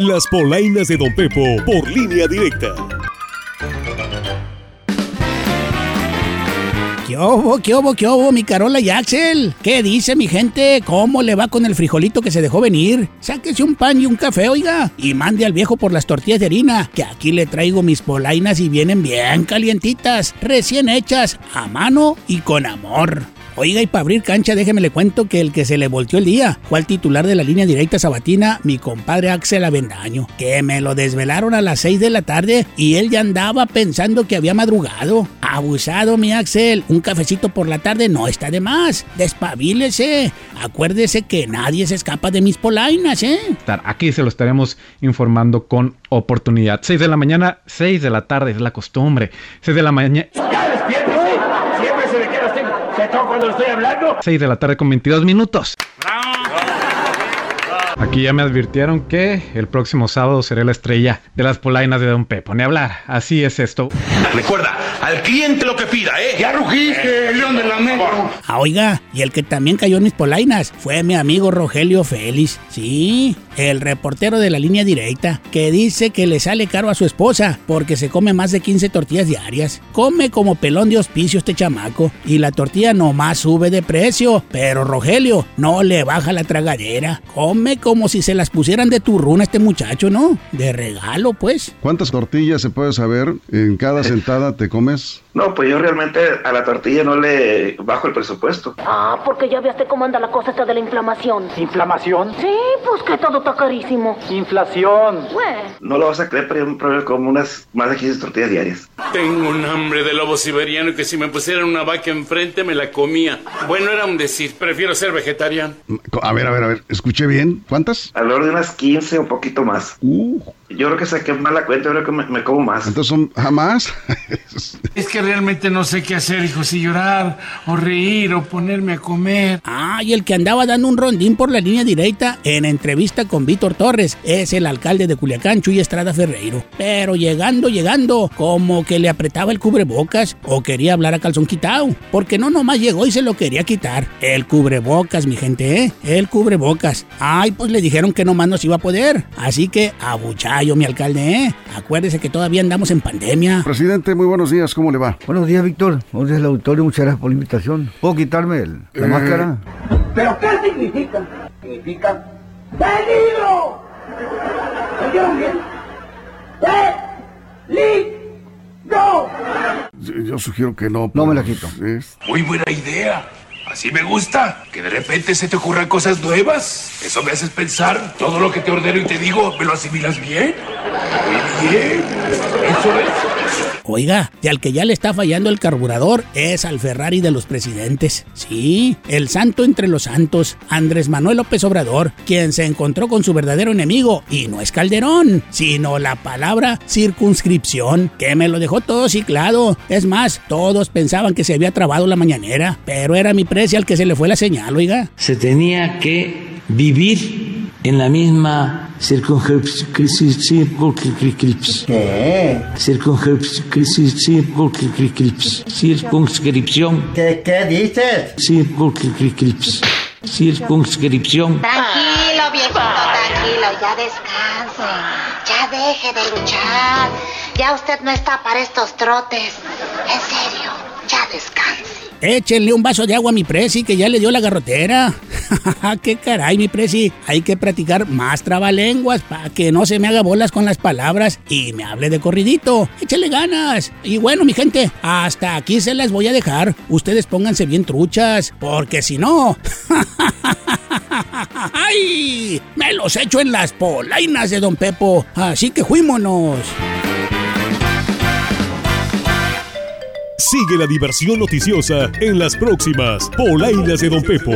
Las polainas de Don Pepo por línea directa. ¿Qué obo, qué qué mi Carola y Axel? ¿Qué dice mi gente? ¿Cómo le va con el frijolito que se dejó venir? Sáquese un pan y un café, oiga, y mande al viejo por las tortillas de harina, que aquí le traigo mis polainas y vienen bien calientitas, recién hechas, a mano y con amor. Oiga, y para abrir cancha, déjeme le cuento que el que se le volteó el día fue al titular de la línea directa sabatina, mi compadre Axel Avendaño, que me lo desvelaron a las 6 de la tarde y él ya andaba pensando que había madrugado. Abusado, mi Axel, un cafecito por la tarde no está de más. Despabilese. Acuérdese que nadie se escapa de mis polainas, ¿eh? Aquí se lo estaremos informando con oportunidad. 6 de la mañana, 6 de la tarde, es la costumbre. 6 de la mañana. Siempre se me queda secado cuando estoy hablando. 6 de la tarde con 22 minutos. Aquí ya me advirtieron que el próximo sábado seré la estrella de las polainas de Don Pepo. Ni hablar, así es esto. Recuerda, al cliente lo que pida, ¿eh? Ya rugiste, león de la. Ah, oiga, y el que también cayó en mis polainas fue mi amigo Rogelio Félix. Sí, el reportero de la línea directa, que dice que le sale caro a su esposa porque se come más de 15 tortillas diarias. Come como pelón de hospicio este chamaco y la tortilla nomás sube de precio, pero Rogelio no le baja la tragadera. Come como si se las pusieran de turruna a este muchacho, ¿no? De regalo, pues. ¿Cuántas tortillas se puede saber en cada sentada te comes? No, pues yo realmente a la tortilla no le bajo el presupuesto. Ah, porque ya viste cómo anda la cosa esta de la inflamación. ¿Inflamación? Sí, pues que todo está carísimo. Inflación. Bueno. No lo vas a creer, pero yo me probé como unas más de 15 tortillas diarias. Tengo un hambre de lobo siberiano que si me pusieran una vaca enfrente me la comía. Bueno, era un decir, prefiero ser vegetariano. A ver, a ver, a ver, escuché bien. ¿Cuántas? Alrededor de unas 15 o un poquito más. Uh, Yo creo que saqué mal la cuenta, yo creo que me, me como más. entonces son jamás. Es que realmente no sé qué hacer, hijo, si llorar o reír o ponerme a comer. Ah, y el que andaba dando un rondín por la línea directa en entrevista con Víctor Torres es el alcalde de Culiacán, Chuy Estrada Ferreiro. Pero llegando, llegando, como que le apretaba el cubrebocas o quería hablar a calzón quitado. Porque no nomás llegó y se lo quería quitar. El cubrebocas, mi gente, ¿eh? El cubrebocas. Ay, pues le dijeron que nomás nos iba a poder. Así que abuchayo, mi alcalde, ¿eh? Acuérdese que todavía andamos en pandemia. Presidente, muy buenos días, ¿cómo le va? Buenos días, Víctor. Buenos días, el auditorio. Muchas gracias por la invitación. ¿Puedo quitarme el- la Eh. máscara? ¿Pero qué significa? Significa peligro. ¿Oyeron bien? ¡Peligro! Yo, sugiero que no. No me la pues, quito. es- Muy buena idea. Así me gusta. Que de repente se te ocurran cosas nuevas. Eso me haces pensar. Todo lo que te ordeno y te digo, ¿me lo asimilas bien? Muy bien. Oiga, y al que ya le está fallando el carburador es al Ferrari de los presidentes. Sí, el santo entre los santos, Andrés Manuel López Obrador, quien se encontró con su verdadero enemigo, y no es Calderón, sino la palabra circunscripción, que me lo dejó todo ciclado. Es más, todos pensaban que se había trabado la mañanera, pero era mi precio al que se le fue la señal, oiga. se tenía que vivir en la misma circunscripción. ¿Qué? ¿Qué, qué dices? Circunscripción. Tranquilo, viejito, tranquilo, ya descanse. Ya deje de luchar. Ya usted no está para estos trotes. En serio, descanse. Échenle un vaso de agua a mi presi que ya le dio la garrotera. ¡Qué caray, mi presi! Hay que practicar más trabalenguas para que no se me haga bolas con las palabras y me hable de corridito. Échale ganas. Y bueno, mi gente, hasta aquí se las voy a dejar. Ustedes pónganse bien truchas, porque si no... ¡Ay! Me los echo en las polainas de Don Pepo. Así que fuímonos. Sigue la diversión noticiosa en las próximas Polainas de Don Pepo.